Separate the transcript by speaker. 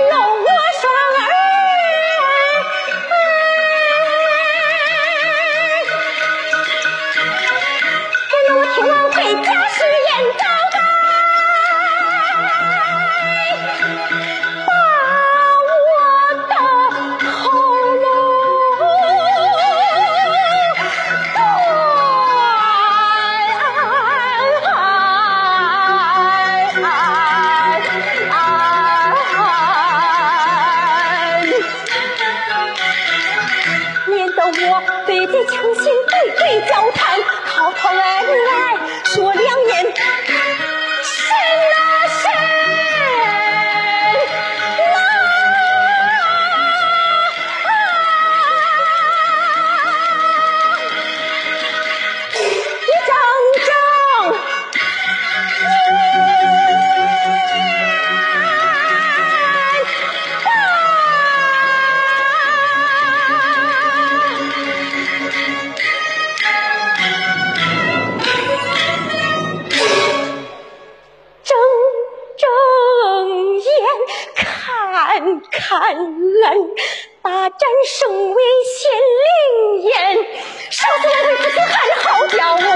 Speaker 1: no! true. 看冷，大战声威显灵验，少岁为子汉好叫我。